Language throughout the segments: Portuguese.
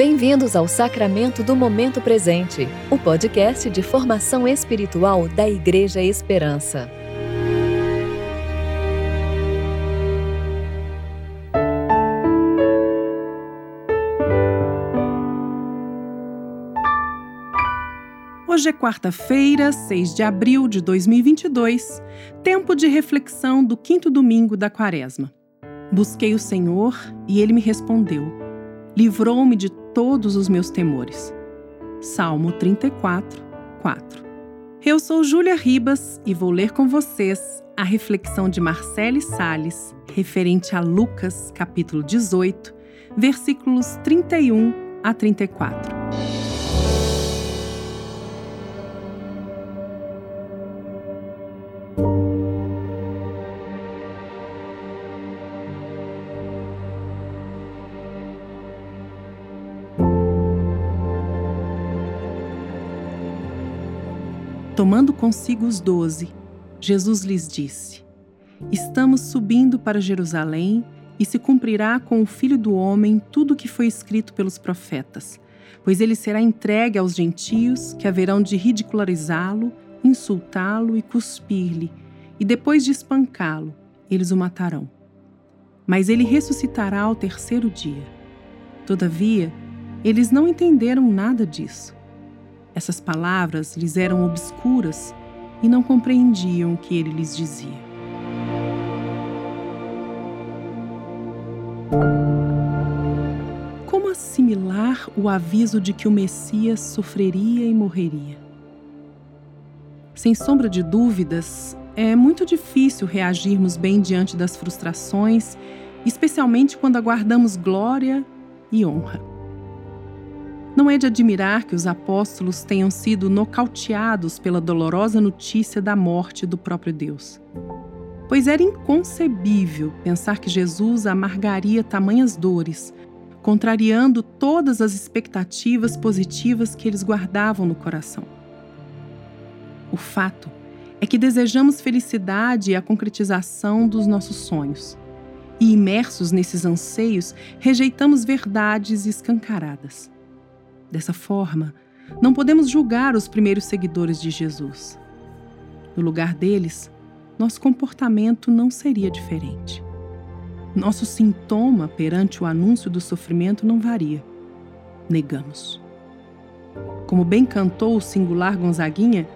Bem-vindos ao Sacramento do Momento Presente, o podcast de formação espiritual da Igreja Esperança. Hoje é quarta-feira, 6 de abril de 2022, tempo de reflexão do quinto domingo da quaresma. Busquei o Senhor e ele me respondeu. Livrou-me de todos os meus temores. Salmo 34, 4. Eu sou Júlia Ribas e vou ler com vocês a reflexão de Marcele Sales referente a Lucas, capítulo 18, versículos 31 a 34. Tomando consigo os doze, Jesus lhes disse: Estamos subindo para Jerusalém e se cumprirá com o Filho do Homem tudo o que foi escrito pelos profetas, pois ele será entregue aos gentios que haverão de ridicularizá-lo, insultá-lo e cuspir-lhe, e depois de espancá-lo, eles o matarão. Mas ele ressuscitará ao terceiro dia. Todavia, eles não entenderam nada disso. Essas palavras lhes eram obscuras e não compreendiam o que ele lhes dizia. Como assimilar o aviso de que o Messias sofreria e morreria? Sem sombra de dúvidas, é muito difícil reagirmos bem diante das frustrações, especialmente quando aguardamos glória e honra. Não é de admirar que os apóstolos tenham sido nocauteados pela dolorosa notícia da morte do próprio Deus. Pois era inconcebível pensar que Jesus amargaria tamanhas dores, contrariando todas as expectativas positivas que eles guardavam no coração. O fato é que desejamos felicidade e a concretização dos nossos sonhos. E imersos nesses anseios, rejeitamos verdades escancaradas. Dessa forma, não podemos julgar os primeiros seguidores de Jesus. No lugar deles, nosso comportamento não seria diferente. Nosso sintoma perante o anúncio do sofrimento não varia. Negamos. Como bem cantou o singular Gonzaguinha,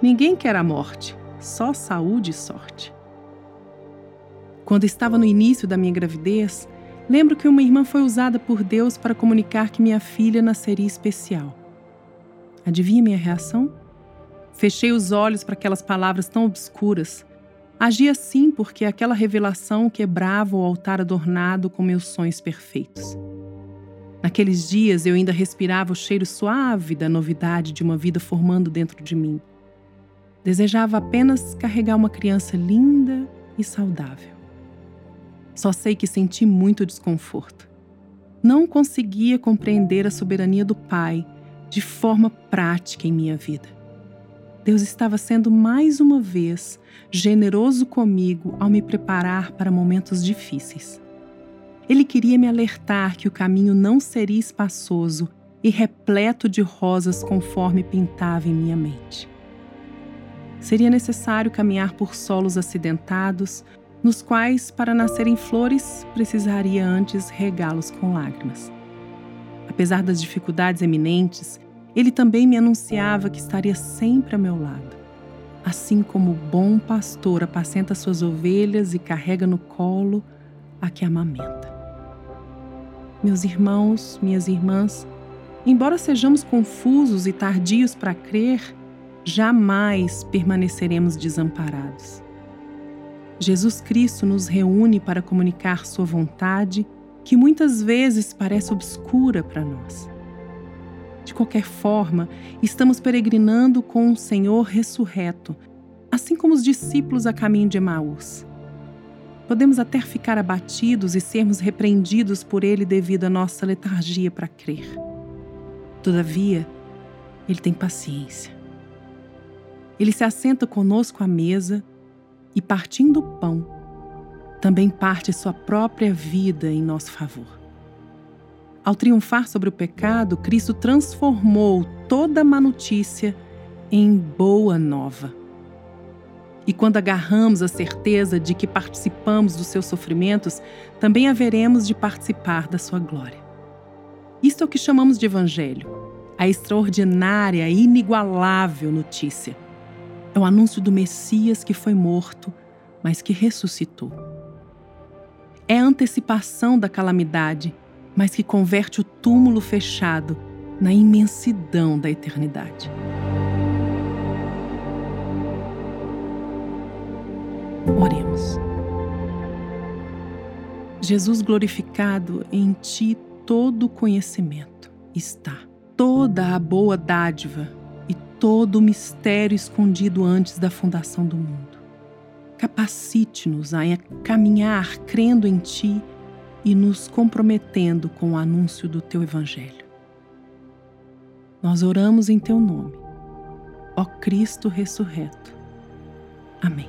ninguém quer a morte, só saúde e sorte. Quando estava no início da minha gravidez, Lembro que uma irmã foi usada por Deus para comunicar que minha filha nasceria especial. Adivinha minha reação? Fechei os olhos para aquelas palavras tão obscuras. Agi assim porque aquela revelação quebrava o altar adornado com meus sonhos perfeitos. Naqueles dias eu ainda respirava o cheiro suave da novidade de uma vida formando dentro de mim. Desejava apenas carregar uma criança linda e saudável. Só sei que senti muito desconforto. Não conseguia compreender a soberania do Pai de forma prática em minha vida. Deus estava sendo mais uma vez generoso comigo ao me preparar para momentos difíceis. Ele queria me alertar que o caminho não seria espaçoso e repleto de rosas conforme pintava em minha mente. Seria necessário caminhar por solos acidentados, nos quais, para nascerem flores, precisaria antes regá-los com lágrimas. Apesar das dificuldades eminentes, ele também me anunciava que estaria sempre a meu lado. Assim como o bom pastor apacenta suas ovelhas e carrega no colo a que amamenta. Meus irmãos, minhas irmãs, embora sejamos confusos e tardios para crer, jamais permaneceremos desamparados. Jesus Cristo nos reúne para comunicar Sua vontade, que muitas vezes parece obscura para nós. De qualquer forma, estamos peregrinando com o Senhor ressurreto, assim como os discípulos a caminho de Emaús. Podemos até ficar abatidos e sermos repreendidos por Ele devido à nossa letargia para crer. Todavia, Ele tem paciência. Ele se assenta conosco à mesa e partindo o pão, também parte sua própria vida em nosso favor. Ao triunfar sobre o pecado, Cristo transformou toda má notícia em boa nova. E quando agarramos a certeza de que participamos dos seus sofrimentos, também haveremos de participar da sua glória. Isto é o que chamamos de Evangelho, a extraordinária inigualável notícia. É o anúncio do Messias que foi morto, mas que ressuscitou. É a antecipação da calamidade mas que converte o túmulo fechado na imensidão da eternidade. Oremos. Jesus glorificado, em ti todo conhecimento está, toda a boa dádiva todo o mistério escondido antes da fundação do mundo. Capacite-nos a caminhar crendo em ti e nos comprometendo com o anúncio do teu Evangelho. Nós oramos em teu nome, ó Cristo ressurreto. Amém.